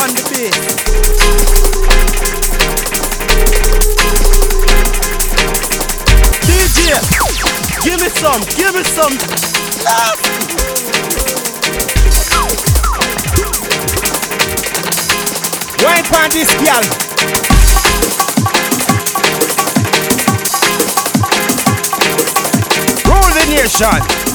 on the bass. DJ, give me some, give me some love. Wine pan this girl. Rule the nation.